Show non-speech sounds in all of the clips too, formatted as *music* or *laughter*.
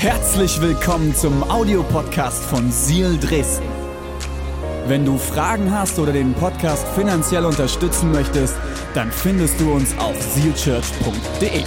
Herzlich willkommen zum Audiopodcast von Seal Dresden. Wenn du Fragen hast oder den Podcast finanziell unterstützen möchtest, dann findest du uns auf sealchurch.de.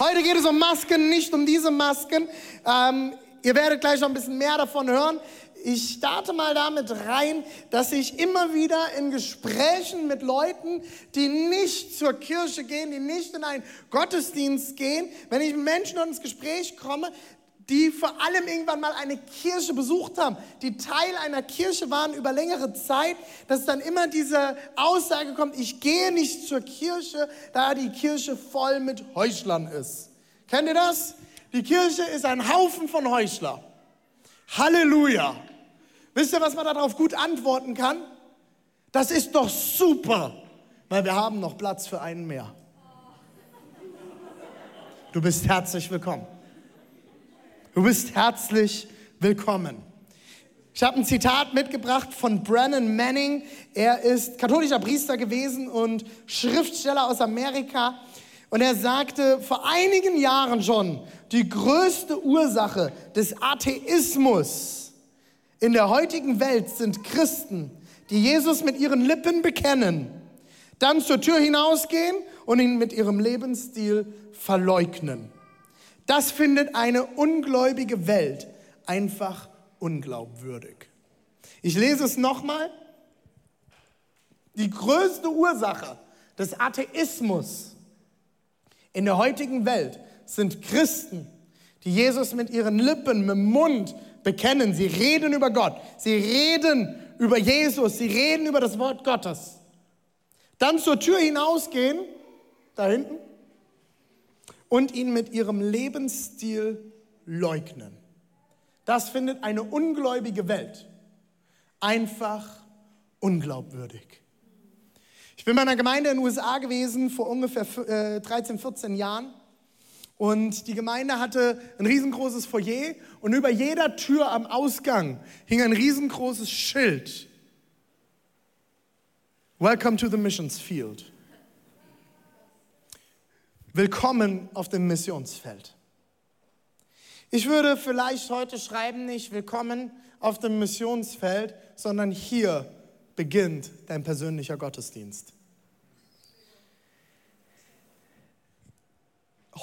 Heute geht es um Masken, nicht um diese Masken. Ähm, ihr werdet gleich noch ein bisschen mehr davon hören. Ich starte mal damit rein, dass ich immer wieder in Gesprächen mit Leuten, die nicht zur Kirche gehen, die nicht in einen Gottesdienst gehen, wenn ich mit Menschen ins Gespräch komme, die vor allem irgendwann mal eine Kirche besucht haben, die Teil einer Kirche waren über längere Zeit, dass dann immer diese Aussage kommt, ich gehe nicht zur Kirche, da die Kirche voll mit Heuchlern ist. Kennt ihr das? Die Kirche ist ein Haufen von Heuchler. Halleluja. Wisst ihr, was man darauf gut antworten kann? Das ist doch super, weil wir haben noch Platz für einen mehr. Du bist herzlich willkommen. Du bist herzlich willkommen. Ich habe ein Zitat mitgebracht von Brennan Manning. Er ist katholischer Priester gewesen und Schriftsteller aus Amerika. Und er sagte vor einigen Jahren schon, die größte Ursache des Atheismus in der heutigen Welt sind Christen, die Jesus mit ihren Lippen bekennen, dann zur Tür hinausgehen und ihn mit ihrem Lebensstil verleugnen. Das findet eine ungläubige Welt einfach unglaubwürdig. Ich lese es nochmal. Die größte Ursache des Atheismus in der heutigen Welt sind Christen, die Jesus mit ihren Lippen, mit dem Mund bekennen. Sie reden über Gott. Sie reden über Jesus. Sie reden über das Wort Gottes. Dann zur Tür hinausgehen, da hinten, und ihn mit ihrem Lebensstil leugnen. Das findet eine ungläubige Welt einfach unglaubwürdig. Bin bei einer Gemeinde in den USA gewesen vor ungefähr 13, 14 äh, Jahren. Und die Gemeinde hatte ein riesengroßes Foyer und über jeder Tür am Ausgang hing ein riesengroßes Schild. Welcome to the Missions Field. Willkommen auf dem Missionsfeld. Ich würde vielleicht heute schreiben, nicht willkommen auf dem Missionsfeld, sondern hier beginnt dein persönlicher Gottesdienst.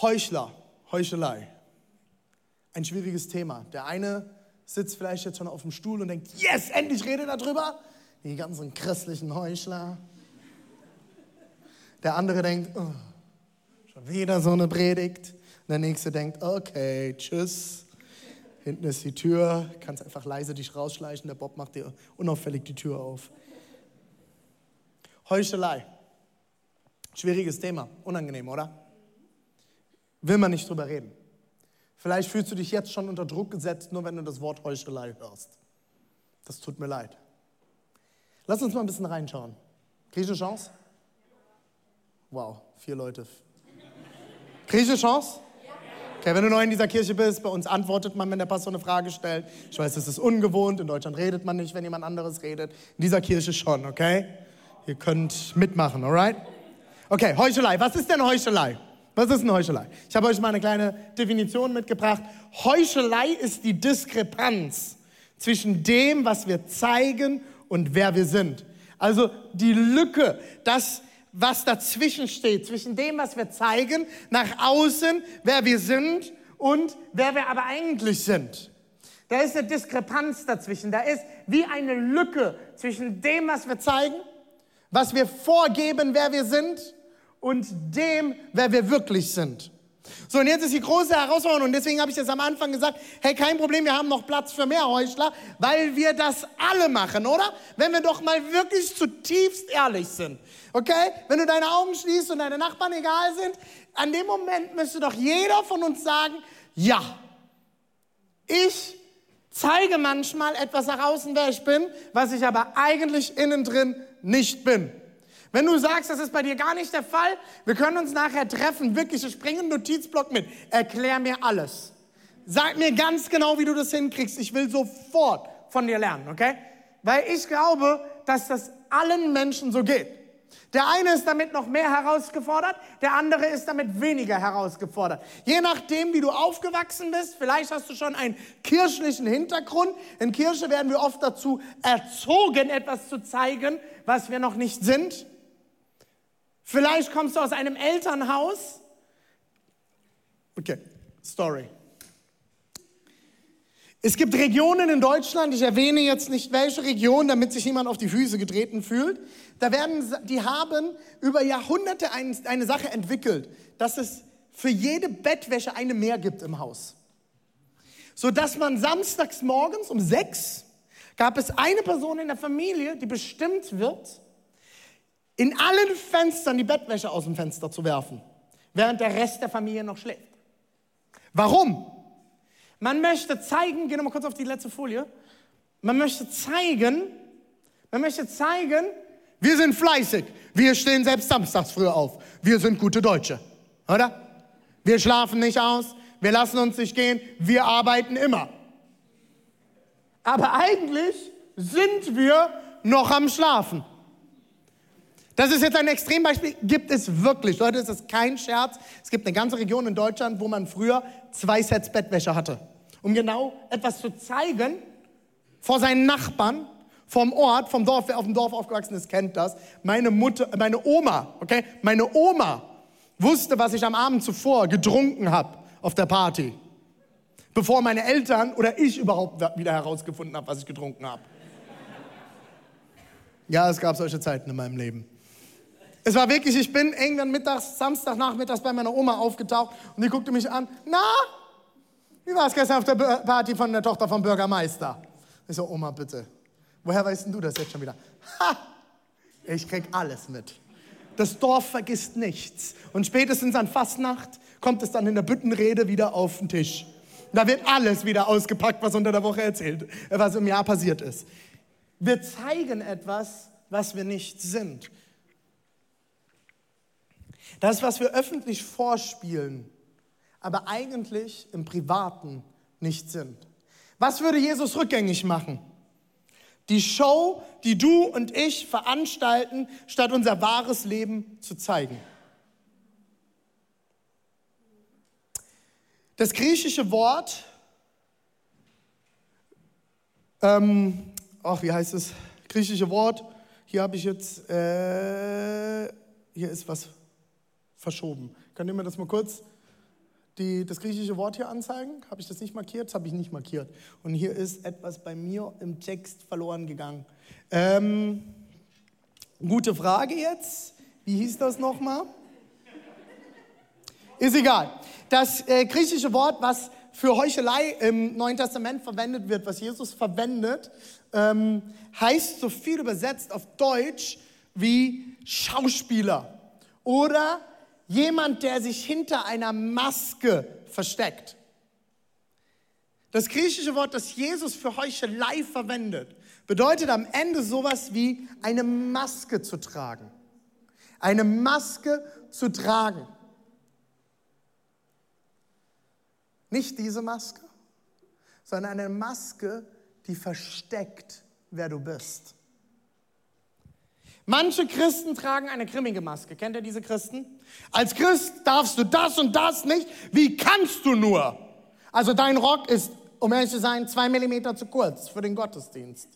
Heuchler, Heuchelei. Ein schwieriges Thema. Der eine sitzt vielleicht jetzt schon auf dem Stuhl und denkt, yes, endlich rede darüber. Die ganzen christlichen Heuchler. Der andere denkt, oh, Schon wieder so eine Predigt. Und der nächste denkt, okay, tschüss. Hinten ist die Tür, kannst einfach leise dich rausschleichen, der Bob macht dir unauffällig die Tür auf. Heuchelei. Schwieriges Thema, unangenehm, oder? Will man nicht drüber reden. Vielleicht fühlst du dich jetzt schon unter Druck gesetzt, nur wenn du das Wort Heuchelei hörst. Das tut mir leid. Lass uns mal ein bisschen reinschauen. Kriege ich eine Chance? Wow, vier Leute, Kriege ich eine Chance? Okay, wenn du neu in dieser Kirche bist, bei uns antwortet man, wenn der Pastor eine Frage stellt. Ich weiß, das ist ungewohnt. In Deutschland redet man nicht, wenn jemand anderes redet. In dieser Kirche schon, okay? Ihr könnt mitmachen, alright? Okay, Heuchelei. Was ist denn Heuchelei? Was ist eine Heuchelei? Ich habe euch mal eine kleine Definition mitgebracht. Heuchelei ist die Diskrepanz zwischen dem, was wir zeigen und wer wir sind. Also die Lücke, das was dazwischen steht, zwischen dem, was wir zeigen, nach außen, wer wir sind und wer wir aber eigentlich sind. Da ist eine Diskrepanz dazwischen. Da ist wie eine Lücke zwischen dem, was wir zeigen, was wir vorgeben, wer wir sind und dem, wer wir wirklich sind. So, und jetzt ist die große Herausforderung, und deswegen habe ich das am Anfang gesagt, hey, kein Problem, wir haben noch Platz für mehr Heuchler, weil wir das alle machen, oder? Wenn wir doch mal wirklich zutiefst ehrlich sind. Okay? Wenn du deine Augen schließt und deine Nachbarn egal sind, an dem Moment müsste doch jeder von uns sagen, ja, ich zeige manchmal etwas nach außen, wer ich bin, was ich aber eigentlich innen drin nicht bin. Wenn du sagst, das ist bei dir gar nicht der Fall, wir können uns nachher treffen, wirklich, ich bringe einen Notizblock mit, erklär mir alles. Sag mir ganz genau, wie du das hinkriegst. Ich will sofort von dir lernen, okay? Weil ich glaube, dass das allen Menschen so geht. Der eine ist damit noch mehr herausgefordert, der andere ist damit weniger herausgefordert. Je nachdem, wie du aufgewachsen bist, vielleicht hast du schon einen kirchlichen Hintergrund. In Kirche werden wir oft dazu erzogen, etwas zu zeigen, was wir noch nicht sind. Vielleicht kommst du aus einem Elternhaus. Okay, Story. Es gibt Regionen in Deutschland, ich erwähne jetzt nicht welche Region, damit sich niemand auf die Füße getreten fühlt. Da werden, die haben über Jahrhunderte ein, eine Sache entwickelt, dass es für jede Bettwäsche eine mehr gibt im Haus. So dass man samstags morgens um sechs gab es eine Person in der Familie, die bestimmt wird, in allen Fenstern die Bettwäsche aus dem Fenster zu werfen, während der Rest der Familie noch schläft. Warum? Man möchte zeigen, geh nochmal kurz auf die letzte Folie. Man möchte zeigen, man möchte zeigen, wir sind fleißig. Wir stehen selbst samstags früh auf. Wir sind gute Deutsche, oder? Wir schlafen nicht aus, wir lassen uns nicht gehen, wir arbeiten immer. Aber eigentlich sind wir noch am Schlafen. Das ist jetzt ein Extrembeispiel, gibt es wirklich. Leute, es ist kein Scherz. Es gibt eine ganze Region in Deutschland, wo man früher zwei Sets Bettwäsche hatte. Um genau etwas zu zeigen vor seinen Nachbarn, vom Ort, vom Dorf, wer auf dem Dorf aufgewachsen ist, kennt das. Meine Mutter, meine Oma, okay, meine Oma wusste, was ich am Abend zuvor getrunken habe auf der Party, bevor meine Eltern oder ich überhaupt wieder herausgefunden habe, was ich getrunken habe. Ja, es gab solche Zeiten in meinem Leben. Es war wirklich, ich bin irgendwann mittags, Samstagnachmittags bei meiner Oma aufgetaucht und die guckte mich an. Na, wie war es gestern auf der Party von der Tochter vom Bürgermeister? Ich so, Oma, bitte. Woher weißt du das jetzt schon wieder? Ha! Ich krieg alles mit. Das Dorf vergisst nichts. Und spätestens an Fastnacht kommt es dann in der Büttenrede wieder auf den Tisch. Da wird alles wieder ausgepackt, was unter der Woche erzählt, äh, was im Jahr passiert ist. Wir zeigen etwas, was wir nicht sind. Das, was wir öffentlich vorspielen, aber eigentlich im Privaten nicht sind. Was würde Jesus rückgängig machen? Die Show, die du und ich veranstalten, statt unser wahres Leben zu zeigen. Das griechische Wort, ähm, ach, wie heißt es? Griechische Wort, hier habe ich jetzt, äh, hier ist was verschoben. Könnt ihr mir das mal kurz, die, das griechische Wort hier anzeigen? Habe ich das nicht markiert? Das habe ich nicht markiert. Und hier ist etwas bei mir im Text verloren gegangen. Ähm, gute Frage jetzt. Wie hieß das nochmal? Ist egal. Das äh, griechische Wort, was für Heuchelei im Neuen Testament verwendet wird, was Jesus verwendet, ähm, heißt so viel übersetzt auf Deutsch wie Schauspieler oder jemand, der sich hinter einer Maske versteckt. Das griechische Wort, das Jesus für Heuchelei verwendet, bedeutet am Ende sowas wie eine Maske zu tragen. Eine Maske zu tragen. Nicht diese Maske, sondern eine Maske, die versteckt, wer du bist. Manche Christen tragen eine grimmige Maske. Kennt ihr diese Christen? Als Christ darfst du das und das nicht. Wie kannst du nur? Also dein Rock ist, um ehrlich zu sein, zwei Millimeter zu kurz für den Gottesdienst.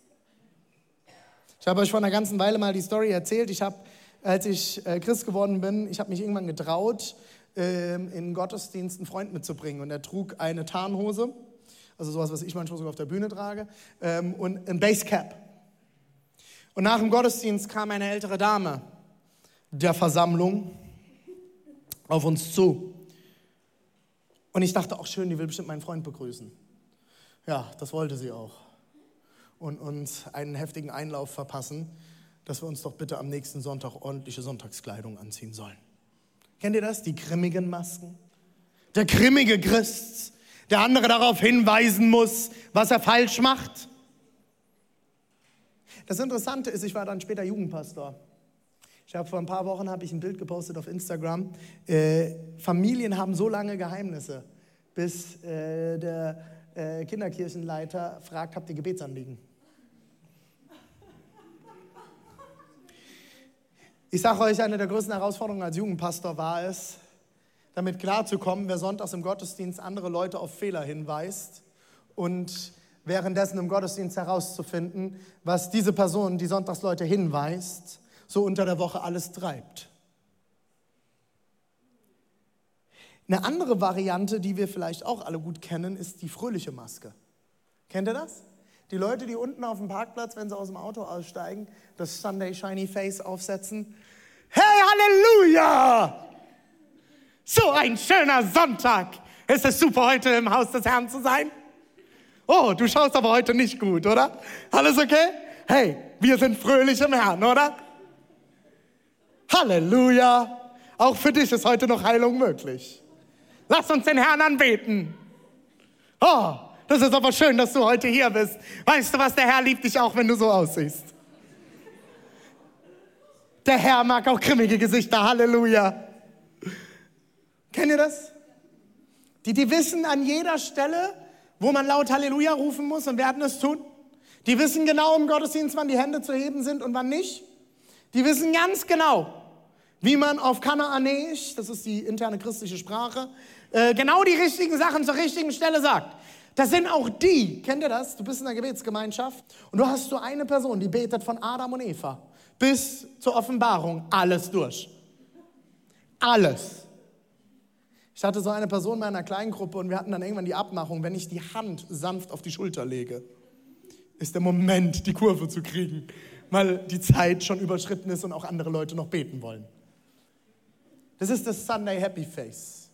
Ich habe euch vor einer ganzen Weile mal die Story erzählt. Ich habe, als ich äh, Christ geworden bin, ich habe mich irgendwann getraut, ähm, in Gottesdienst einen Freund mitzubringen. Und er trug eine Tarnhose, also sowas, was ich manchmal sogar auf der Bühne trage, ähm, und ein Basecap. Und nach dem Gottesdienst kam eine ältere Dame der Versammlung auf uns zu. Und ich dachte, auch schön, die will bestimmt meinen Freund begrüßen. Ja, das wollte sie auch. Und uns einen heftigen Einlauf verpassen, dass wir uns doch bitte am nächsten Sonntag ordentliche Sonntagskleidung anziehen sollen. Kennt ihr das? Die grimmigen Masken? Der grimmige Christ, der andere darauf hinweisen muss, was er falsch macht. Das Interessante ist, ich war dann später Jugendpastor. Ich habe vor ein paar Wochen habe ich ein Bild gepostet auf Instagram. Äh, Familien haben so lange Geheimnisse, bis äh, der äh, Kinderkirchenleiter fragt, habt ihr Gebetsanliegen? Ich sage euch, eine der größten Herausforderungen als Jugendpastor war es, damit klarzukommen, wer sonntags im Gottesdienst andere Leute auf Fehler hinweist und währenddessen im Gottesdienst herauszufinden, was diese Person, die Sonntagsleute hinweist, so unter der Woche alles treibt. Eine andere Variante, die wir vielleicht auch alle gut kennen, ist die fröhliche Maske. Kennt ihr das? Die Leute, die unten auf dem Parkplatz, wenn sie aus dem Auto aussteigen, das Sunday Shiny Face aufsetzen. Hey, Halleluja! So ein schöner Sonntag. Ist es super, heute im Haus des Herrn zu sein? Oh, du schaust aber heute nicht gut, oder? Alles okay? Hey, wir sind fröhlich im Herrn, oder? Halleluja! Auch für dich ist heute noch Heilung möglich. Lass uns den Herrn anbeten. Oh, das ist aber schön, dass du heute hier bist. Weißt du was, der Herr liebt dich auch, wenn du so aussiehst. Der Herr mag auch grimmige Gesichter. Halleluja. Kennt ihr das? Die, die wissen an jeder Stelle, wo man laut Halleluja rufen muss und werden es tun. Die wissen genau im Gottesdienst, wann die Hände zu heben sind und wann nicht. Die wissen ganz genau, wie man auf Kanaanäisch, das ist die interne christliche Sprache, äh, genau die richtigen Sachen zur richtigen Stelle sagt. Das sind auch die, kennt ihr das? Du bist in einer Gebetsgemeinschaft und du hast so eine Person, die betet von Adam und Eva bis zur Offenbarung alles durch. Alles. Ich hatte so eine Person in meiner Kleingruppe und wir hatten dann irgendwann die Abmachung, wenn ich die Hand sanft auf die Schulter lege, ist der Moment, die Kurve zu kriegen, weil die Zeit schon überschritten ist und auch andere Leute noch beten wollen. Das ist das Sunday Happy Face.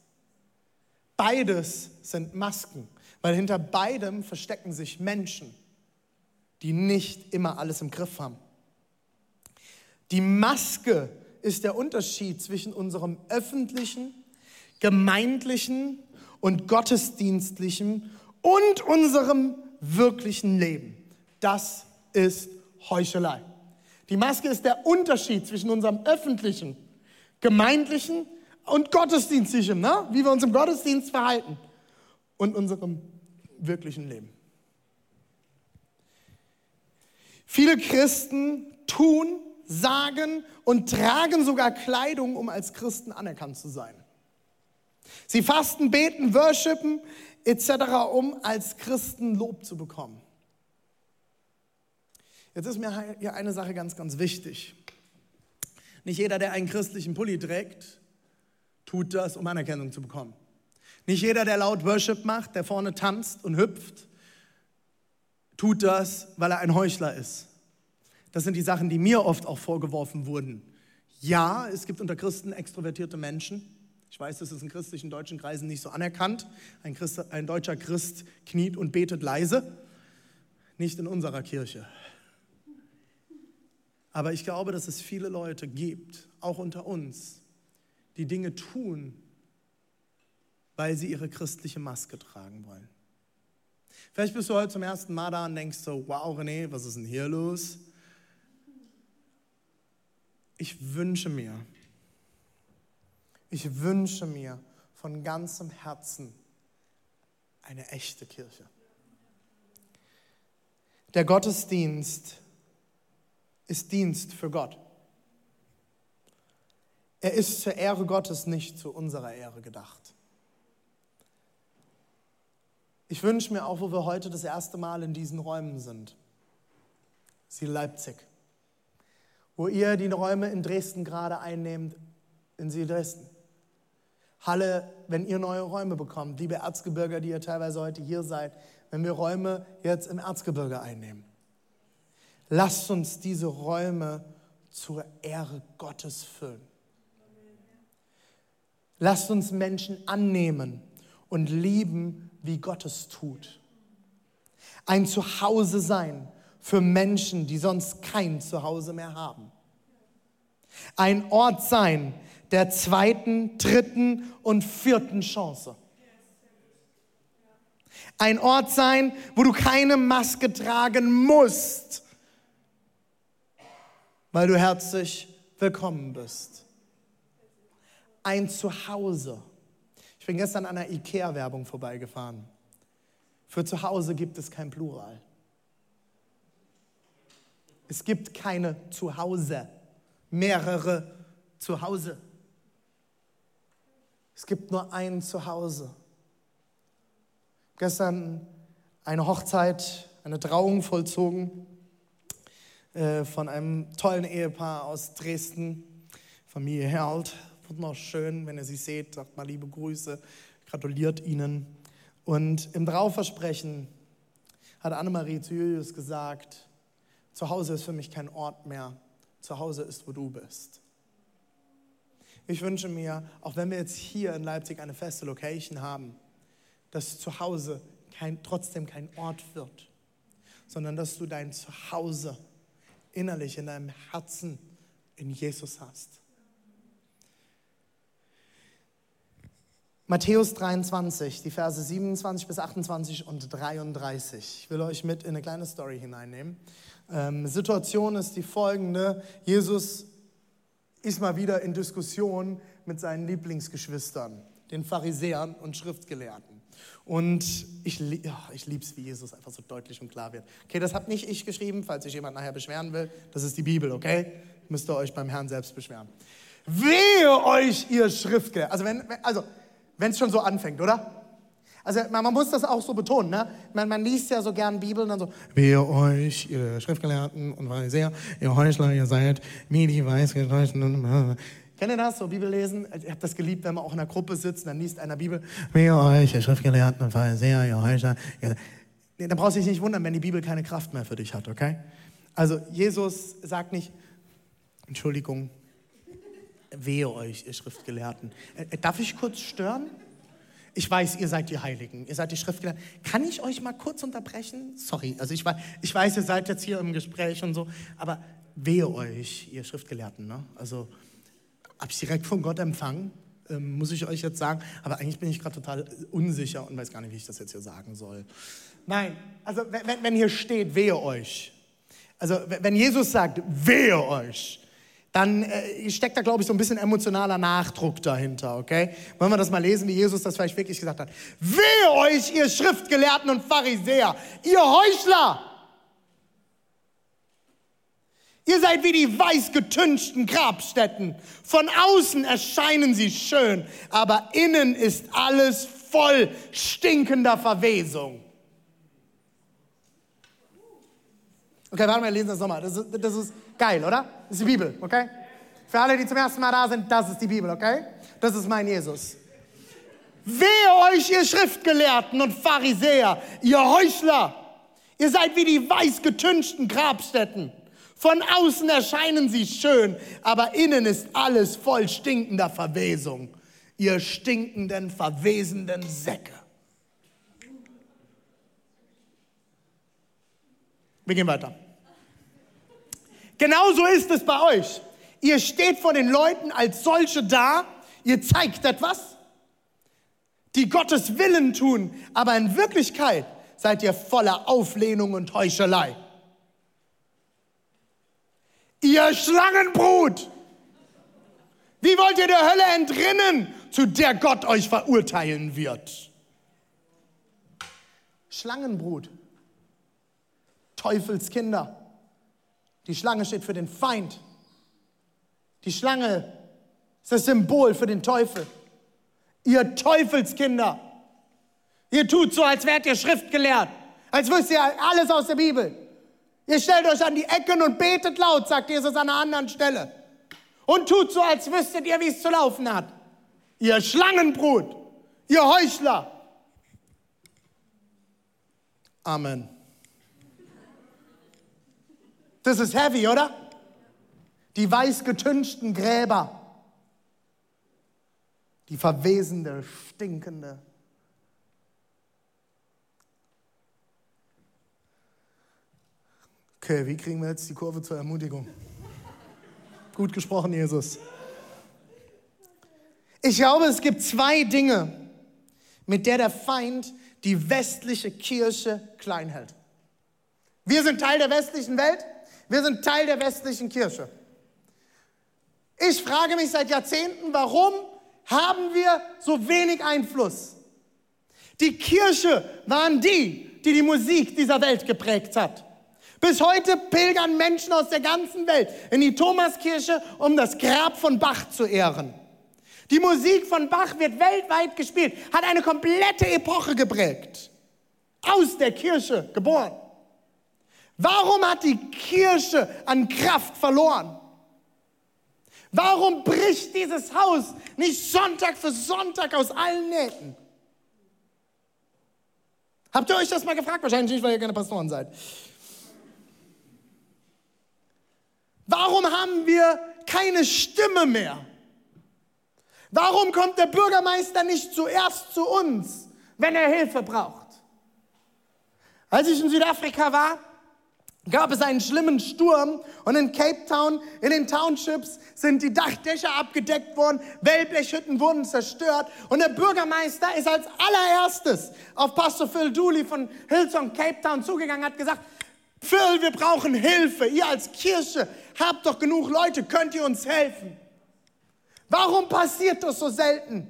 Beides sind Masken. Weil hinter beidem verstecken sich Menschen, die nicht immer alles im Griff haben. Die Maske ist der Unterschied zwischen unserem öffentlichen, gemeindlichen und gottesdienstlichen und unserem wirklichen Leben. Das ist Heuchelei. Die Maske ist der Unterschied zwischen unserem öffentlichen, gemeindlichen und gottesdienstlichen, ne? wie wir uns im Gottesdienst verhalten und unserem wirklichen Leben. Viele Christen tun, sagen und tragen sogar Kleidung, um als Christen anerkannt zu sein. Sie fasten, beten, worshipen etc., um als Christen Lob zu bekommen. Jetzt ist mir hier eine Sache ganz, ganz wichtig. Nicht jeder, der einen christlichen Pulli trägt, tut das, um Anerkennung zu bekommen. Nicht jeder, der laut Worship macht, der vorne tanzt und hüpft, tut das, weil er ein Heuchler ist. Das sind die Sachen, die mir oft auch vorgeworfen wurden. Ja, es gibt unter Christen extrovertierte Menschen. Ich weiß, das ist in christlichen deutschen Kreisen nicht so anerkannt. Ein, Christ, ein deutscher Christ kniet und betet leise. Nicht in unserer Kirche. Aber ich glaube, dass es viele Leute gibt, auch unter uns, die Dinge tun, weil sie ihre christliche Maske tragen wollen. Vielleicht bist du heute zum ersten Mal da und denkst so, wow René, was ist denn hier los? Ich wünsche mir, ich wünsche mir von ganzem Herzen eine echte Kirche. Der Gottesdienst ist Dienst für Gott. Er ist zur Ehre Gottes, nicht zu unserer Ehre gedacht. Ich wünsche mir auch, wo wir heute das erste Mal in diesen Räumen sind, Sie Leipzig, wo ihr die Räume in Dresden gerade einnehmt, in Sie Dresden. Halle, wenn ihr neue Räume bekommt, liebe Erzgebirger, die ihr teilweise heute hier seid, wenn wir Räume jetzt im Erzgebirge einnehmen. Lasst uns diese Räume zur Ehre Gottes füllen. Lasst uns Menschen annehmen und lieben, wie Gott es tut. Ein Zuhause sein für Menschen, die sonst kein Zuhause mehr haben. Ein Ort sein der zweiten, dritten und vierten Chance. Ein Ort sein, wo du keine Maske tragen musst, weil du herzlich willkommen bist. Ein Zuhause Ich bin gestern an einer IKEA-Werbung vorbeigefahren. Für zu Hause gibt es kein Plural. Es gibt keine Zuhause, mehrere Zuhause. Es gibt nur ein Zuhause. Gestern eine Hochzeit, eine Trauung vollzogen äh, von einem tollen Ehepaar aus Dresden, Familie Herald. Wunderschön, wenn ihr sie seht, sagt mal liebe Grüße, gratuliert ihnen. Und im Trauversprechen hat Annemarie zu Julius gesagt, zu Hause ist für mich kein Ort mehr, zu Hause ist, wo du bist. Ich wünsche mir, auch wenn wir jetzt hier in Leipzig eine feste Location haben, dass zu Hause kein, trotzdem kein Ort wird, sondern dass du dein Zuhause innerlich in deinem Herzen in Jesus hast. Matthäus 23, die Verse 27 bis 28 und 33. Ich will euch mit in eine kleine Story hineinnehmen. Ähm, Situation ist die folgende. Jesus ist mal wieder in Diskussion mit seinen Lieblingsgeschwistern, den Pharisäern und Schriftgelehrten. Und ich, ich liebe es, wie Jesus einfach so deutlich und klar wird. Okay, das habe nicht ich geschrieben, falls sich jemand nachher beschweren will. Das ist die Bibel, okay? Müsst ihr euch beim Herrn selbst beschweren. Wehe euch, ihr Schriftgelehrten. Also, wenn, also wenn es schon so anfängt, oder? Also man, man, muss das auch so betonen. Ne? Man, man, liest ja so gern Bibel und dann so, wehe euch, ihr Schriftgelehrten und Pharisäer, ihr Heuchler, ihr seid wie die Weißgetäuschten. Kennt ihr das, so Bibel lesen? Ich habe das geliebt, wenn man auch in einer Gruppe sitzt und dann liest einer Bibel. Wehe euch, ihr Schriftgelehrten und Pharisäer, ihr Heuchler. Ihr... Nee, da brauchst du dich nicht wundern, wenn die Bibel keine Kraft mehr für dich hat, okay? Also Jesus sagt nicht, Entschuldigung, Wehe euch, ihr Schriftgelehrten. Äh, darf ich kurz stören? Ich weiß, ihr seid die Heiligen, ihr seid die Schriftgelehrten. Kann ich euch mal kurz unterbrechen? Sorry, also ich weiß, ich weiß, ihr seid jetzt hier im Gespräch und so, aber wehe euch, ihr Schriftgelehrten. Ne? Also habe ich direkt von Gott empfangen, ähm, muss ich euch jetzt sagen. Aber eigentlich bin ich gerade total unsicher und weiß gar nicht, wie ich das jetzt hier sagen soll. Nein, also wenn, wenn hier steht, wehe euch. Also wenn Jesus sagt, wehe euch, dann äh, steckt da, glaube ich, so ein bisschen emotionaler Nachdruck dahinter, okay? Wollen wir das mal lesen, wie Jesus das vielleicht wirklich gesagt hat? Wehe euch, ihr Schriftgelehrten und Pharisäer, ihr Heuchler! Ihr seid wie die weiß getünchten Grabstätten. Von außen erscheinen sie schön, aber innen ist alles voll stinkender Verwesung. Okay, warte mal, wir lesen das nochmal. Das ist, das ist geil, oder? Das ist die Bibel, okay? Für alle, die zum ersten Mal da sind, das ist die Bibel, okay? Das ist mein Jesus. Wehe euch, ihr Schriftgelehrten und Pharisäer, ihr Heuchler! Ihr seid wie die weiß getünchten Grabstätten. Von außen erscheinen sie schön, aber innen ist alles voll stinkender Verwesung. Ihr stinkenden, verwesenden Säcke. Wir gehen weiter. Genauso ist es bei euch. Ihr steht vor den Leuten als solche da, ihr zeigt etwas, die Gottes Willen tun, aber in Wirklichkeit seid ihr voller Auflehnung und Heuchelei. Ihr Schlangenbrut! Wie wollt ihr der Hölle entrinnen, zu der Gott euch verurteilen wird? Schlangenbrut. Teufelskinder. Die Schlange steht für den Feind. Die Schlange ist das Symbol für den Teufel. Ihr Teufelskinder. Ihr tut so, als wärt ihr schriftgelehrt, als wüsst ihr alles aus der Bibel. Ihr stellt euch an die Ecken und betet laut, sagt Jesus an einer anderen Stelle. Und tut so, als wüsstet ihr, wie es zu laufen hat. Ihr Schlangenbrut, ihr Heuchler. Amen. Das ist heavy, oder? Die weiß getünchten Gräber. Die verwesende, stinkende. Okay, wie kriegen wir jetzt die Kurve zur Ermutigung? Gut gesprochen, Jesus. Ich glaube, es gibt zwei Dinge, mit der der Feind die westliche Kirche klein hält. Wir sind Teil der westlichen Welt. Wir sind Teil der westlichen Kirche. Ich frage mich seit Jahrzehnten, warum haben wir so wenig Einfluss? Die Kirche waren die, die die Musik dieser Welt geprägt hat. Bis heute pilgern Menschen aus der ganzen Welt in die Thomaskirche, um das Grab von Bach zu ehren. Die Musik von Bach wird weltweit gespielt, hat eine komplette Epoche geprägt. Aus der Kirche geboren. Warum hat die Kirche an Kraft verloren? Warum bricht dieses Haus nicht Sonntag für Sonntag aus allen Nähten? Habt ihr euch das mal gefragt? Wahrscheinlich nicht, weil ihr keine Pastoren seid. Warum haben wir keine Stimme mehr? Warum kommt der Bürgermeister nicht zuerst zu uns, wenn er Hilfe braucht? Als ich in Südafrika war, gab es einen schlimmen Sturm und in Cape Town, in den Townships, sind die Dachdächer abgedeckt worden, Wellblechhütten wurden zerstört und der Bürgermeister ist als allererstes auf Pastor Phil Dooley von Hillsong Cape Town zugegangen, hat gesagt, Phil, wir brauchen Hilfe. Ihr als Kirche habt doch genug Leute, könnt ihr uns helfen? Warum passiert das so selten?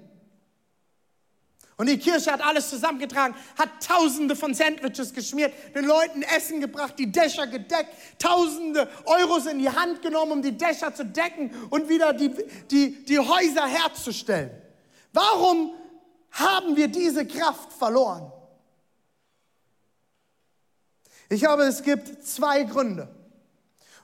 Und die Kirche hat alles zusammengetragen, hat Tausende von Sandwiches geschmiert, den Leuten Essen gebracht, die Dächer gedeckt, Tausende Euros in die Hand genommen, um die Dächer zu decken und wieder die, die, die Häuser herzustellen. Warum haben wir diese Kraft verloren? Ich glaube, es gibt zwei Gründe.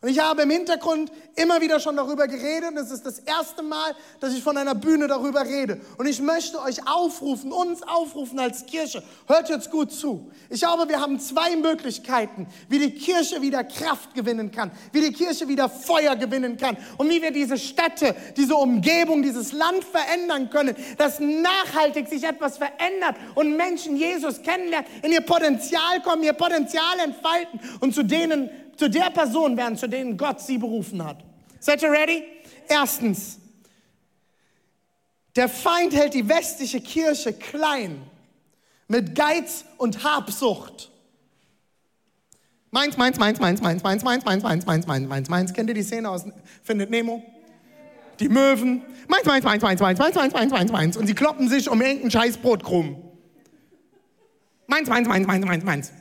Und ich habe im Hintergrund immer wieder schon darüber geredet. Es ist das erste Mal, dass ich von einer Bühne darüber rede. Und ich möchte euch aufrufen, uns aufrufen als Kirche. Hört jetzt gut zu. Ich glaube, wir haben zwei Möglichkeiten, wie die Kirche wieder Kraft gewinnen kann, wie die Kirche wieder Feuer gewinnen kann und wie wir diese Städte, diese Umgebung, dieses Land verändern können, dass nachhaltig sich etwas verändert und Menschen Jesus kennenlernen, in ihr Potenzial kommen, ihr Potenzial entfalten und zu denen zu der Person werden, zu denen Gott sie berufen hat. Seid ihr ready? Erstens, der Feind hält die westliche Kirche klein mit Geiz und Habsucht. Meins, meins, meins, meins, meins, meins, meins, meins, meins, meins, meins, meins, meins. Kennt ihr die Szene aus Findet Nemo? Die Möwen. Meins, meins, meins, meins, meins, meins, meins, meins, meins, meins. Und sie kloppen sich um irgendeinen scheiß Brotkrumm. Meins, meins, meins, meins, meins, meins.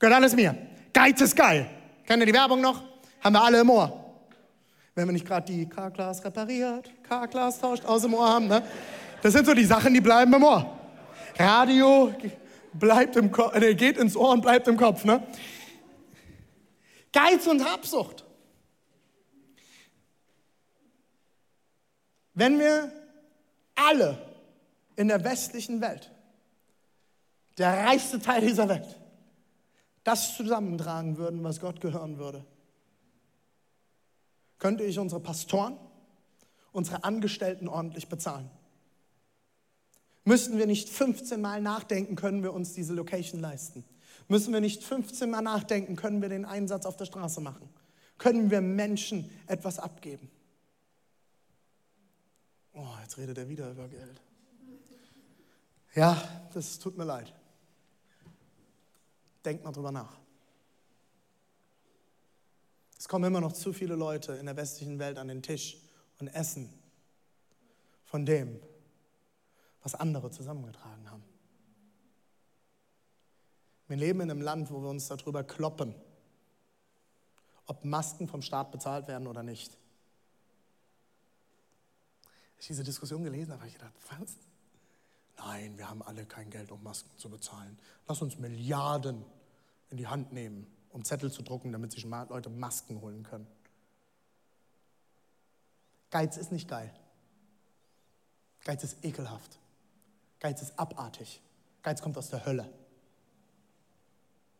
Gehört alles mir. Geiz ist geil. Kennt ihr die Werbung noch? Haben wir alle im Ohr. Wenn wir nicht gerade die K-Glas repariert, K-Glas tauscht, aus dem Ohr haben. Ne? Das sind so die Sachen, die bleiben im Ohr. Radio bleibt im Kopf, äh, geht ins Ohr und bleibt im Kopf. Ne? Geiz und Habsucht. Wenn wir alle in der westlichen Welt, der reichste Teil dieser Welt, das zusammentragen würden, was Gott gehören würde, könnte ich unsere Pastoren, unsere Angestellten ordentlich bezahlen. Müssten wir nicht 15 Mal nachdenken, können wir uns diese Location leisten? Müssen wir nicht 15 Mal nachdenken, können wir den Einsatz auf der Straße machen? Können wir Menschen etwas abgeben? Oh, jetzt redet er wieder über Geld. Ja, das tut mir leid. Denkt mal drüber nach. Es kommen immer noch zu viele Leute in der westlichen Welt an den Tisch und essen von dem, was andere zusammengetragen haben. Wir leben in einem Land, wo wir uns darüber kloppen, ob Masken vom Staat bezahlt werden oder nicht. Als ich diese Diskussion gelesen habe, habe ich gedacht, was? Nein, wir haben alle kein Geld, um Masken zu bezahlen. Lass uns Milliarden in die Hand nehmen, um Zettel zu drucken, damit sich Leute Masken holen können. Geiz ist nicht geil. Geiz ist ekelhaft. Geiz ist abartig. Geiz kommt aus der Hölle.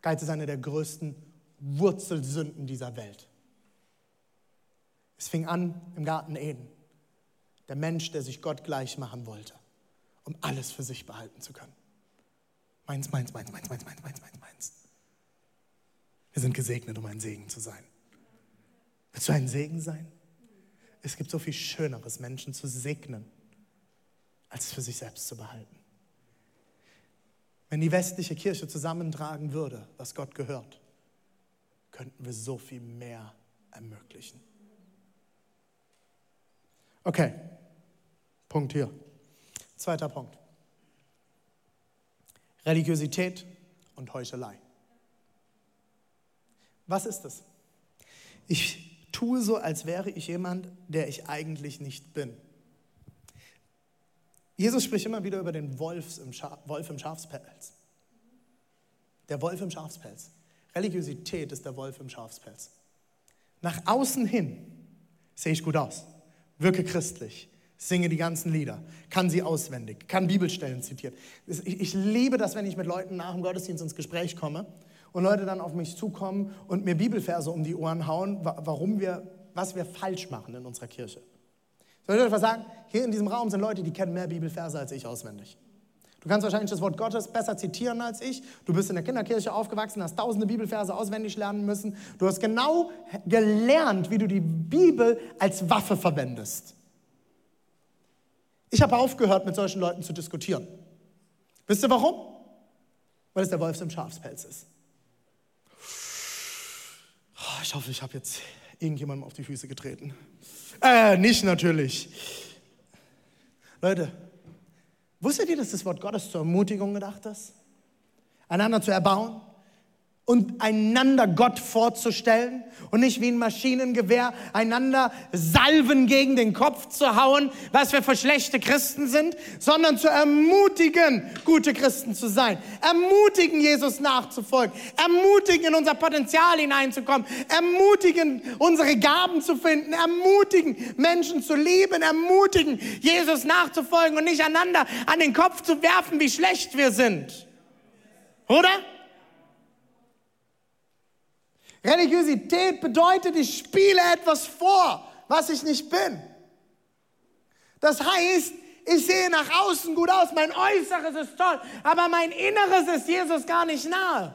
Geiz ist eine der größten Wurzelsünden dieser Welt. Es fing an im Garten Eden. Der Mensch, der sich Gott gleich machen wollte um alles für sich behalten zu können. Meins, meins, meins, meins, meins, meins, meins, meins, meins. Wir sind gesegnet, um ein Segen zu sein. Willst du ein Segen sein? Es gibt so viel Schöneres, Menschen zu segnen, als es für sich selbst zu behalten. Wenn die westliche Kirche zusammentragen würde, was Gott gehört, könnten wir so viel mehr ermöglichen. Okay, Punkt hier. Zweiter Punkt. Religiosität und Heuchelei. Was ist es? Ich tue so, als wäre ich jemand, der ich eigentlich nicht bin. Jesus spricht immer wieder über den Wolf im, Wolf im Schafspelz. Der Wolf im Schafspelz. Religiosität ist der Wolf im Schafspelz. Nach außen hin sehe ich gut aus, wirke christlich, singe die ganzen Lieder, kann sie auswendig, kann Bibelstellen zitieren. Ich, liebe das, wenn ich mit Leuten nach dem Gottesdienst ins Gespräch komme und Leute dann auf mich zukommen und mir Bibelverse um die Ohren hauen, warum wir, was wir falsch machen in unserer Kirche. Soll ich euch was sagen? Hier in diesem Raum sind Leute, die kennen mehr Bibelverse als ich auswendig. Du kannst wahrscheinlich das Wort Gottes besser zitieren als ich. Du bist in der Kinderkirche aufgewachsen, hast tausende Bibelverse auswendig lernen müssen. Du hast genau gelernt, wie du die Bibel als Waffe verwendest. Ich habe aufgehört, mit solchen Leuten zu diskutieren. Wisst ihr warum? Weil es der Wolf im Schafspelz ist. Oh, ich hoffe, ich habe jetzt irgendjemandem auf die Füße getreten. Äh, nicht natürlich. Leute, wusstet ihr, dass das Wort Gottes zur Ermutigung gedacht ist? Einander zu erbauen? Und einander Gott vorzustellen und nicht wie ein Maschinengewehr einander Salven gegen den Kopf zu hauen, was wir für schlechte Christen sind, sondern zu ermutigen, gute Christen zu sein, ermutigen, Jesus nachzufolgen, ermutigen, in unser Potenzial hineinzukommen, ermutigen, unsere Gaben zu finden, ermutigen, Menschen zu lieben, ermutigen, Jesus nachzufolgen und nicht einander an den Kopf zu werfen, wie schlecht wir sind. Oder? Religiosität bedeutet, ich spiele etwas vor, was ich nicht bin. Das heißt, ich sehe nach außen gut aus, mein Äußeres ist toll, aber mein Inneres ist Jesus gar nicht nahe.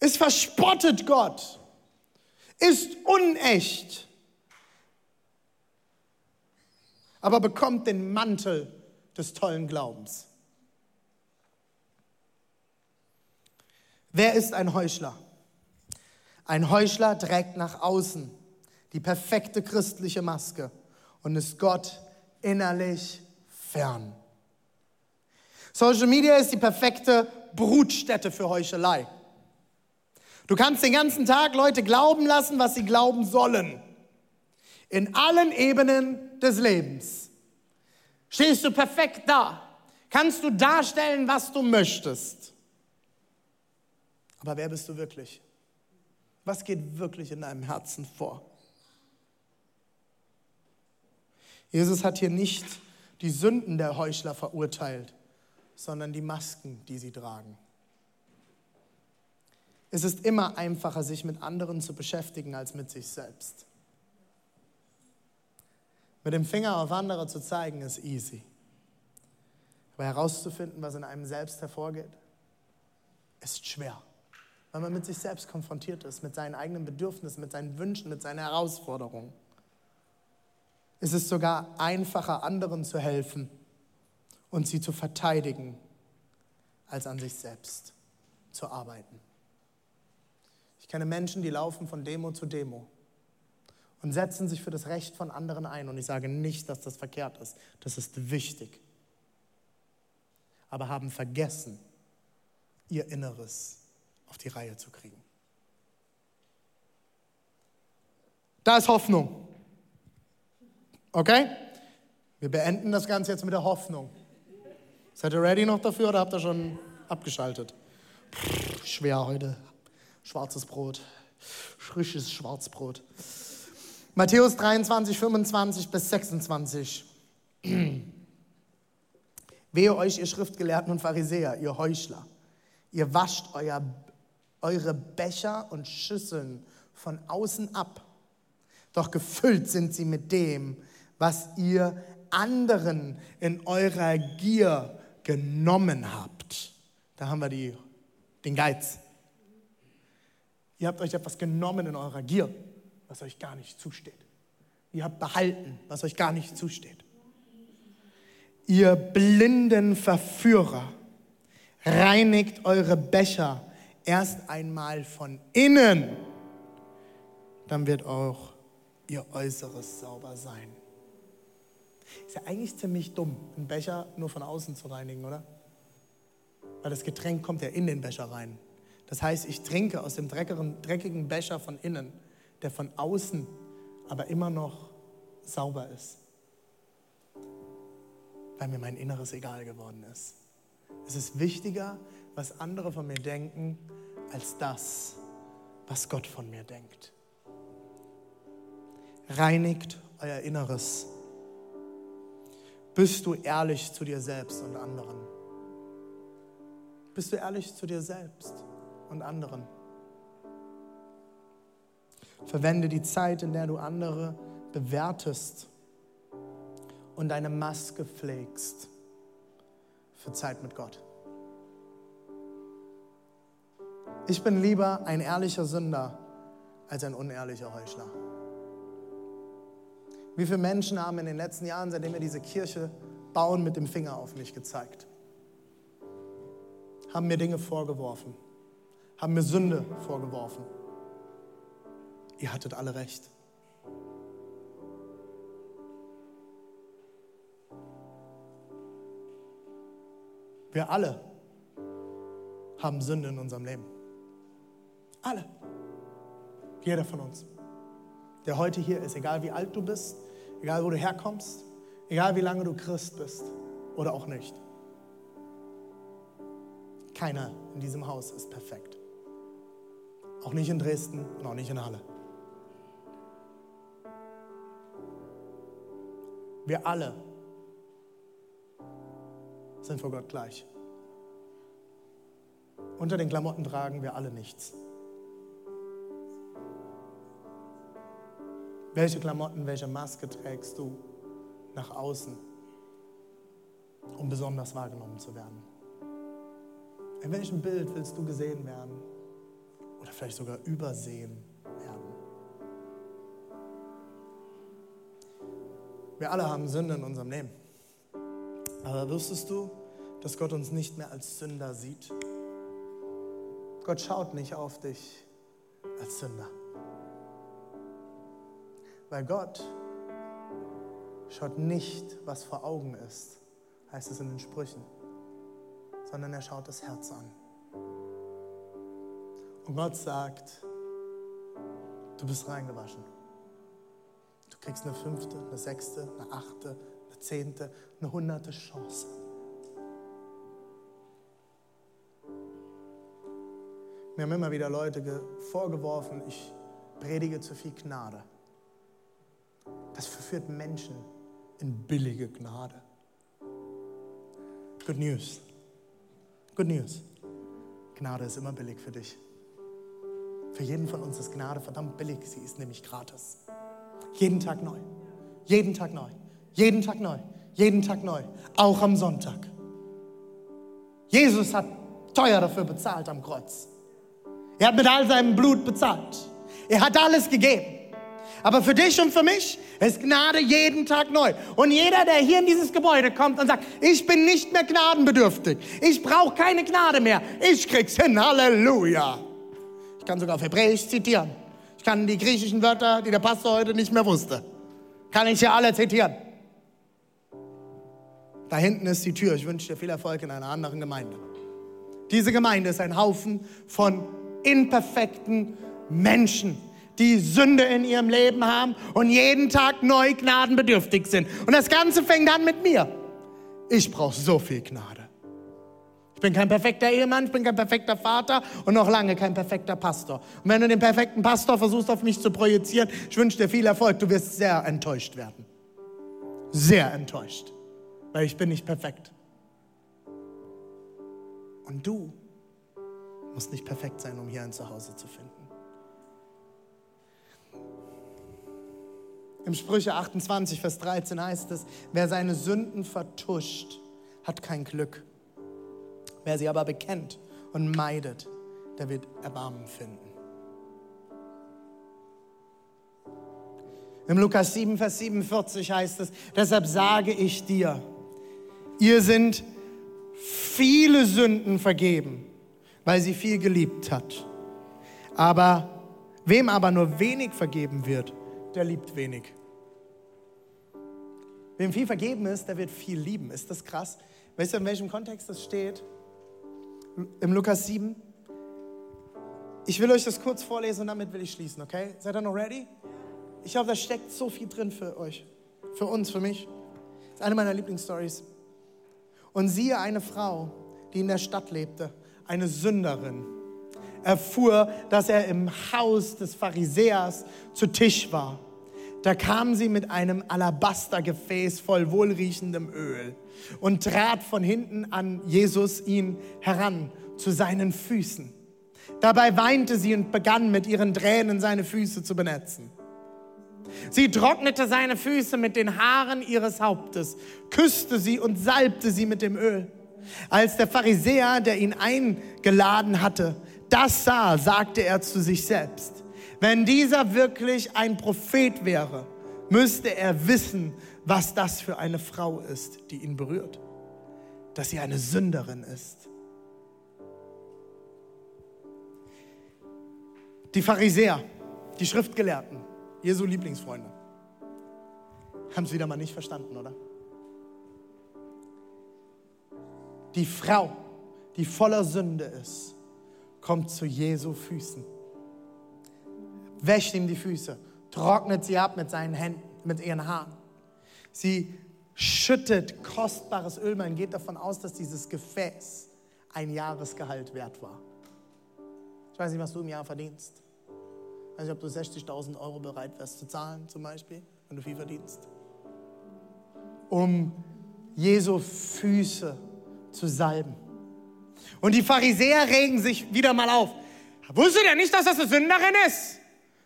Es verspottet Gott, ist unecht, aber bekommt den Mantel des tollen Glaubens. Wer ist ein Heuchler? Ein Heuchler trägt nach außen die perfekte christliche Maske und ist Gott innerlich fern. Social Media ist die perfekte Brutstätte für Heuchelei. Du kannst den ganzen Tag Leute glauben lassen, was sie glauben sollen. In allen Ebenen des Lebens. Stehst du perfekt da? Kannst du darstellen, was du möchtest? Aber wer bist du wirklich? Was geht wirklich in deinem Herzen vor? Jesus hat hier nicht die Sünden der Heuchler verurteilt, sondern die Masken, die sie tragen. Es ist immer einfacher, sich mit anderen zu beschäftigen, als mit sich selbst. Mit dem Finger auf andere zu zeigen, ist easy. Aber herauszufinden, was in einem selbst hervorgeht, ist schwer weil man mit sich selbst konfrontiert ist, mit seinen eigenen Bedürfnissen, mit seinen Wünschen, mit seinen Herausforderungen. Es ist sogar einfacher, anderen zu helfen und sie zu verteidigen, als an sich selbst zu arbeiten. Ich kenne Menschen, die laufen von Demo zu Demo und setzen sich für das Recht von anderen ein. Und ich sage nicht, dass das verkehrt ist. Das ist wichtig. Aber haben vergessen, ihr Inneres auf die Reihe zu kriegen. Da ist Hoffnung. Okay? Wir beenden das Ganze jetzt mit der Hoffnung. Seid ihr ready noch dafür oder habt ihr schon abgeschaltet? Pff, schwer heute. Schwarzes Brot. Frisches Schwarzbrot. Matthäus 23, 25 bis 26. *clears throat* Wehe euch, ihr Schriftgelehrten und Pharisäer, ihr Heuchler. Ihr wascht euer eure Becher und Schüsseln von außen ab, doch gefüllt sind sie mit dem, was ihr anderen in eurer Gier genommen habt. Da haben wir die, den Geiz. Ihr habt euch etwas genommen in eurer Gier, was euch gar nicht zusteht. Ihr habt behalten, was euch gar nicht zusteht. Ihr blinden Verführer, reinigt eure Becher erst einmal von innen, dann wird auch ihr Äußeres sauber sein. Ist ja eigentlich ziemlich dumm, einen Becher nur von außen zu reinigen, oder? Weil das Getränk kommt ja in den Becher rein. Das heißt, ich trinke aus dem dreckigen Becher von innen, der von außen aber immer noch sauber ist. Weil mir mein Inneres egal geworden ist. Es ist wichtiger, was andere von mir denken, als das, was Gott von mir denkt. Reinigt euer Inneres. Bist du ehrlich zu dir selbst und anderen? Bist du ehrlich zu dir selbst und anderen? Verwende die Zeit, in der du andere bewertest und deine Maske pflegst für Zeit mit Gott. Ich bin lieber ein ehrlicher Sünder als ein unehrlicher Heuchler. Wie viele Menschen haben in den letzten Jahren, seitdem wir diese Kirche bauen, mit dem Finger auf mich gezeigt? Haben mir Dinge vorgeworfen, haben mir Sünde vorgeworfen. Ihr hattet alle recht. Wir alle haben Sünde in unserem Leben. Alle. Jeder von uns. Der heute hier ist, egal wie alt du bist, egal wo du herkommst, egal wie lange du Christ bist oder auch nicht. Keiner in diesem Haus ist perfekt. Auch nicht in Dresden und auch nicht in Halle. Wir alle sind vor Gott gleich. Unter den Klamotten tragen wir alle nichts. Welche Klamotten, welche Maske trägst du nach außen, um besonders wahrgenommen zu werden? In welchem Bild willst du gesehen werden oder vielleicht sogar übersehen werden? Wir alle haben Sünde in unserem Leben. Aber wusstest du, dass Gott uns nicht mehr als Sünder sieht? Gott schaut nicht auf dich als Sünder. Weil Gott schaut nicht, was vor Augen ist, heißt es in den Sprüchen, sondern er schaut das Herz an. Und Gott sagt, du bist reingewaschen. Du kriegst eine fünfte, eine sechste, eine achte, eine zehnte, eine hunderte Chance. Mir haben immer wieder Leute vorgeworfen, ich predige zu viel Gnade. Das verführt Menschen in billige Gnade. Good News. Good News. Gnade ist immer billig für dich. Für jeden von uns ist Gnade verdammt billig. Sie ist nämlich gratis. Jeden Tag neu. Jeden Tag neu. Jeden Tag neu. Jeden Tag neu. Auch am Sonntag. Jesus hat teuer dafür bezahlt am Kreuz. Er hat mit all seinem Blut bezahlt. Er hat alles gegeben. Aber für dich und für mich ist Gnade jeden Tag neu. Und jeder, der hier in dieses Gebäude kommt und sagt, ich bin nicht mehr gnadenbedürftig, ich brauche keine Gnade mehr, ich krieg's hin, Halleluja. Ich kann sogar auf Hebräisch zitieren. Ich kann die griechischen Wörter, die der Pastor heute nicht mehr wusste, kann ich hier alle zitieren. Da hinten ist die Tür. Ich wünsche dir viel Erfolg in einer anderen Gemeinde. Diese Gemeinde ist ein Haufen von imperfekten Menschen die Sünde in ihrem Leben haben und jeden Tag neu gnadenbedürftig sind. Und das Ganze fängt an mit mir. Ich brauche so viel Gnade. Ich bin kein perfekter Ehemann, ich bin kein perfekter Vater und noch lange kein perfekter Pastor. Und wenn du den perfekten Pastor versuchst auf mich zu projizieren, ich wünsche dir viel Erfolg, du wirst sehr enttäuscht werden. Sehr enttäuscht, weil ich bin nicht perfekt. Und du musst nicht perfekt sein, um hier ein Zuhause zu finden. Im Sprüche 28, Vers 13 heißt es, wer seine Sünden vertuscht, hat kein Glück. Wer sie aber bekennt und meidet, der wird Erbarmen finden. Im Lukas 7, Vers 47 heißt es, deshalb sage ich dir, ihr sind viele Sünden vergeben, weil sie viel geliebt hat. Aber wem aber nur wenig vergeben wird, der liebt wenig. Wem viel vergeben ist, der wird viel lieben. Ist das krass? Weißt du, in welchem Kontext das steht? Im Lukas 7. Ich will euch das kurz vorlesen und damit will ich schließen, okay? Seid ihr noch ready? Ich glaube, da steckt so viel drin für euch. Für uns, für mich. Das ist eine meiner Lieblingsstories. Und siehe eine Frau, die in der Stadt lebte, eine Sünderin, erfuhr, dass er im Haus des Pharisäers zu Tisch war. Da kam sie mit einem Alabastergefäß voll wohlriechendem Öl und trat von hinten an Jesus ihn heran zu seinen Füßen. Dabei weinte sie und begann mit ihren Tränen seine Füße zu benetzen. Sie trocknete seine Füße mit den Haaren ihres Hauptes, küsste sie und salbte sie mit dem Öl. Als der Pharisäer, der ihn eingeladen hatte, das sah, sagte er zu sich selbst, wenn dieser wirklich ein Prophet wäre, müsste er wissen, was das für eine Frau ist, die ihn berührt, dass sie eine Sünderin ist. Die Pharisäer, die Schriftgelehrten, Jesu Lieblingsfreunde, haben es wieder mal nicht verstanden, oder? Die Frau, die voller Sünde ist, kommt zu Jesu Füßen, wäscht ihm die Füße, trocknet sie ab mit seinen Händen, mit ihren Haaren. Sie schüttet kostbares Öl. Man geht davon aus, dass dieses Gefäß ein Jahresgehalt wert war. Ich weiß nicht, was du im Jahr verdienst. Ich weiß nicht, ob du 60.000 Euro bereit wärst zu zahlen, zum Beispiel, wenn du viel verdienst. Um Jesu Füße zu salben. Und die Pharisäer regen sich wieder mal auf. Wusstet ihr nicht, dass das eine Sünderin ist?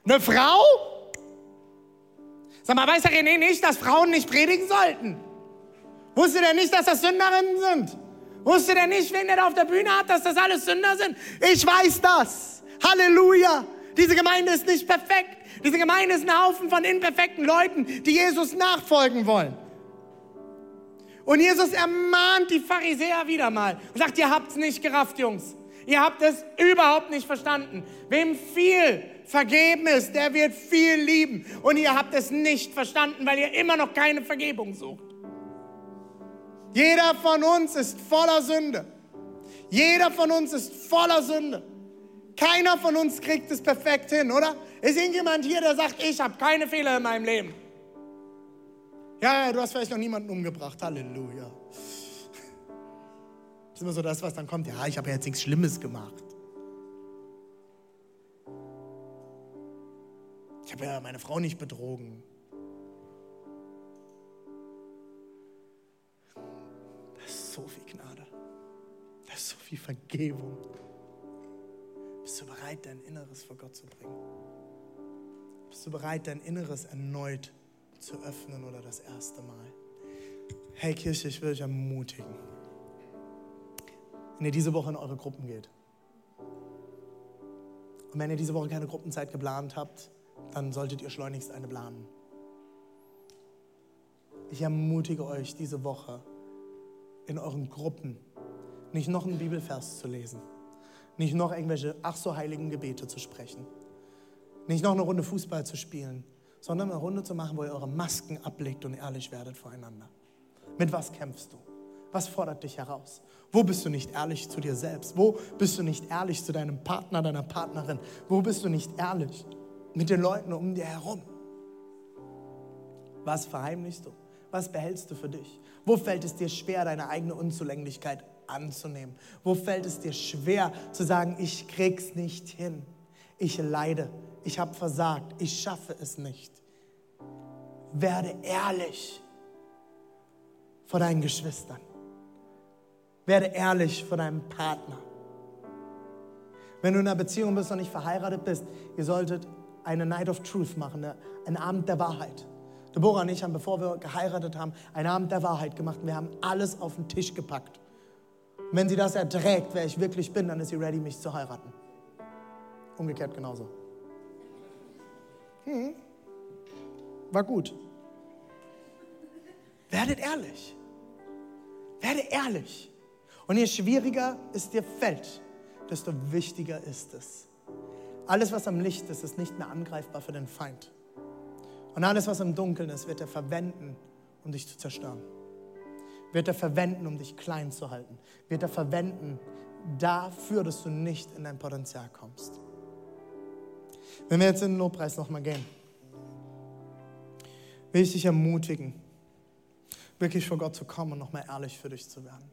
Eine Frau? Sag mal, weiß der René nicht, dass Frauen nicht predigen sollten? Wusstet ihr nicht, dass das Sünderinnen sind? Wusstet ihr nicht, wen er da auf der Bühne hat, dass das alles Sünder sind? Ich weiß das. Halleluja. Diese Gemeinde ist nicht perfekt. Diese Gemeinde ist ein Haufen von imperfekten Leuten, die Jesus nachfolgen wollen. Und Jesus ermahnt die Pharisäer wieder mal und sagt, ihr habt es nicht gerafft, Jungs. Ihr habt es überhaupt nicht verstanden. Wem viel vergeben ist, der wird viel lieben. Und ihr habt es nicht verstanden, weil ihr immer noch keine Vergebung sucht. Jeder von uns ist voller Sünde. Jeder von uns ist voller Sünde. Keiner von uns kriegt es perfekt hin, oder? Ist irgendjemand hier, der sagt, ich habe keine Fehler in meinem Leben? Ja, du hast vielleicht noch niemanden umgebracht. Halleluja. Das ist immer so das, was dann kommt. Ja, ich habe jetzt nichts Schlimmes gemacht. Ich habe ja meine Frau nicht betrogen. Das ist so viel Gnade. Das ist so viel Vergebung. Bist du bereit, dein Inneres vor Gott zu bringen? Bist du bereit, dein Inneres erneut zu öffnen oder das erste Mal. Hey Kirche, ich will euch ermutigen, wenn ihr diese Woche in eure Gruppen geht. Und wenn ihr diese Woche keine Gruppenzeit geplant habt, dann solltet ihr schleunigst eine planen. Ich ermutige euch diese Woche in euren Gruppen nicht noch einen Bibelvers zu lesen, nicht noch irgendwelche ach so heiligen Gebete zu sprechen, nicht noch eine Runde Fußball zu spielen, sondern eine Runde zu machen, wo ihr eure Masken ablegt und ehrlich werdet voreinander. Mit was kämpfst du? Was fordert dich heraus? Wo bist du nicht ehrlich zu dir selbst? Wo bist du nicht ehrlich zu deinem Partner, deiner Partnerin? Wo bist du nicht ehrlich mit den Leuten um dir herum? Was verheimlichst du? Was behältst du für dich? Wo fällt es dir schwer, deine eigene Unzulänglichkeit anzunehmen? Wo fällt es dir schwer zu sagen, ich krieg's nicht hin? Ich leide, ich habe versagt, ich schaffe es nicht. Werde ehrlich vor deinen Geschwistern. Werde ehrlich vor deinem Partner. Wenn du in einer Beziehung bist und nicht verheiratet bist, ihr solltet eine Night of Truth machen, einen Abend der Wahrheit. Deborah und ich haben, bevor wir geheiratet haben, einen Abend der Wahrheit gemacht und wir haben alles auf den Tisch gepackt. Und wenn sie das erträgt, wer ich wirklich bin, dann ist sie ready, mich zu heiraten. Umgekehrt genauso. Hm. War gut. Werdet ehrlich. Werde ehrlich. Und je schwieriger es dir fällt, desto wichtiger ist es. Alles, was am Licht ist, ist nicht mehr angreifbar für den Feind. Und alles, was im Dunkeln ist, wird er verwenden, um dich zu zerstören. Wird er verwenden, um dich klein zu halten. Wird er verwenden dafür, dass du nicht in dein Potenzial kommst. Wenn wir jetzt in den Lobpreis nochmal gehen, will ich dich ermutigen, wirklich vor Gott zu kommen und nochmal ehrlich für dich zu werden.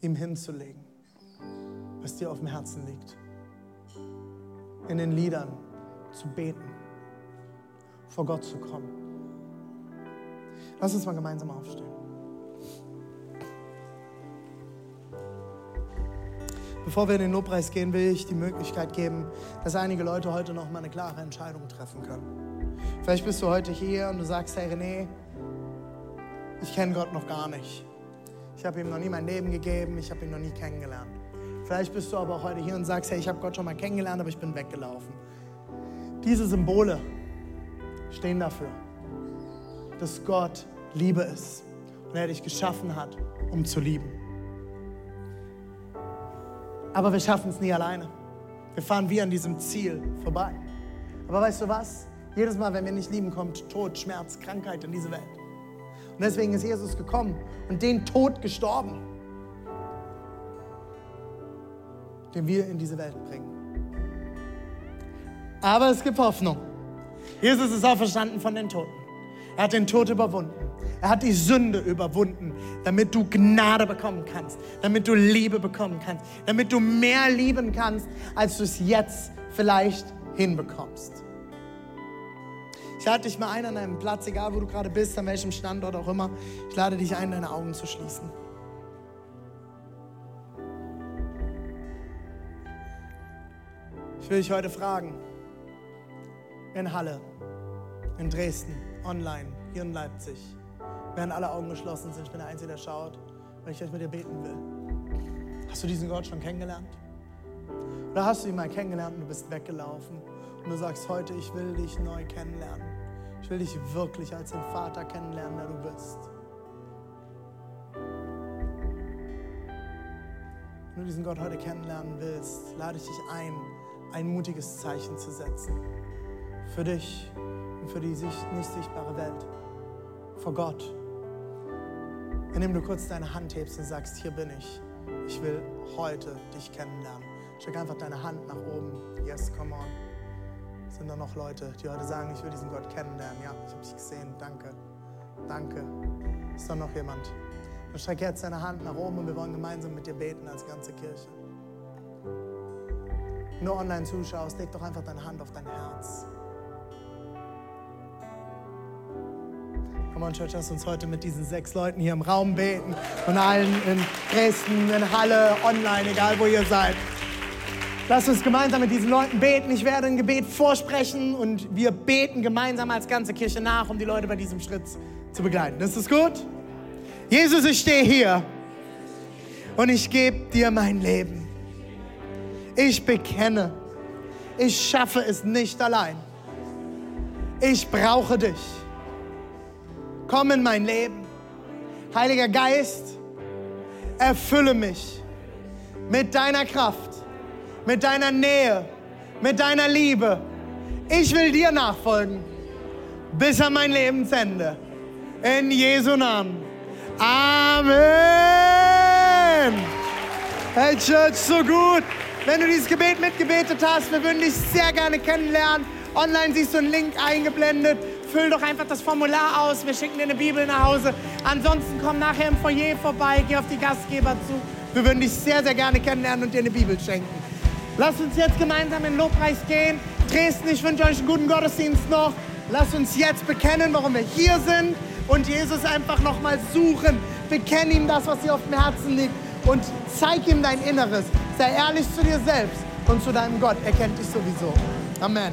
Ihm hinzulegen, was dir auf dem Herzen liegt. In den Liedern zu beten, vor Gott zu kommen. Lass uns mal gemeinsam aufstehen. Bevor wir in den Lobpreis gehen, will ich die Möglichkeit geben, dass einige Leute heute noch mal eine klare Entscheidung treffen können. Vielleicht bist du heute hier und du sagst, hey René, ich kenne Gott noch gar nicht. Ich habe ihm noch nie mein Leben gegeben, ich habe ihn noch nie kennengelernt. Vielleicht bist du aber auch heute hier und sagst, hey, ich habe Gott schon mal kennengelernt, aber ich bin weggelaufen. Diese Symbole stehen dafür, dass Gott Liebe ist und er dich geschaffen hat, um zu lieben. Aber wir schaffen es nie alleine. Wir fahren wie an diesem Ziel vorbei. Aber weißt du was? Jedes Mal, wenn wir nicht lieben, kommt Tod, Schmerz, Krankheit in diese Welt. Und deswegen ist Jesus gekommen und den Tod gestorben, den wir in diese Welt bringen. Aber es gibt Hoffnung. Jesus ist auferstanden von den Toten. Er hat den Tod überwunden. Er hat die Sünde überwunden, damit du Gnade bekommen kannst, damit du Liebe bekommen kannst, damit du mehr lieben kannst, als du es jetzt vielleicht hinbekommst. Ich lade dich mal ein an einem Platz, egal wo du gerade bist, an welchem Standort auch immer. Ich lade dich ein, deine Augen zu schließen. Ich will dich heute fragen, in Halle, in Dresden, online, hier in Leipzig, während alle Augen geschlossen sind, ich bin der Einzige, der schaut, weil ich euch mit dir beten will. Hast du diesen Gott schon kennengelernt? Oder hast du ihn mal kennengelernt und du bist weggelaufen und du sagst heute, ich will dich neu kennenlernen. Ich will dich wirklich als den Vater kennenlernen, der du bist. Wenn du diesen Gott heute kennenlernen willst, lade ich dich ein, ein mutiges Zeichen zu setzen. Für dich und für die nicht sichtbare Welt. Vor Gott indem du kurz deine Hand hebst und sagst, hier bin ich. Ich will heute dich kennenlernen. Steck einfach deine Hand nach oben. Yes, come on. Sind da noch Leute, die heute sagen, ich will diesen Gott kennenlernen? Ja, ich habe dich gesehen. Danke. Danke. Ist da noch jemand? Dann streck jetzt deine Hand nach oben und wir wollen gemeinsam mit dir beten als ganze Kirche. Du online zuschaust, leg doch einfach deine Hand auf dein Herz. Come on, Church, lass uns heute mit diesen sechs Leuten hier im Raum beten und allen in Dresden, in Halle, online, egal wo ihr seid. Lass uns gemeinsam mit diesen Leuten beten. Ich werde ein Gebet vorsprechen und wir beten gemeinsam als ganze Kirche nach, um die Leute bei diesem Schritt zu begleiten. Ist das gut? Jesus, ich stehe hier und ich gebe dir mein Leben. Ich bekenne, ich schaffe es nicht allein. Ich brauche dich komm in mein Leben. Heiliger Geist, erfülle mich mit deiner Kraft, mit deiner Nähe, mit deiner Liebe. Ich will dir nachfolgen bis an mein Lebensende. In Jesu Namen. Amen. Hey Church, so gut. Wenn du dieses Gebet mitgebetet hast, wir würden dich sehr gerne kennenlernen. Online siehst du einen Link eingeblendet füll doch einfach das Formular aus. Wir schicken dir eine Bibel nach Hause. Ansonsten komm nachher im Foyer vorbei, geh auf die Gastgeber zu. Wir würden dich sehr, sehr gerne kennenlernen und dir eine Bibel schenken. Lass uns jetzt gemeinsam in den Lobpreis gehen. Dresden, ich wünsche euch einen guten Gottesdienst noch. Lass uns jetzt bekennen, warum wir hier sind und Jesus einfach nochmal suchen. Bekenn ihm das, was dir auf dem Herzen liegt und zeig ihm dein Inneres. Sei ehrlich zu dir selbst und zu deinem Gott. Er kennt dich sowieso. Amen.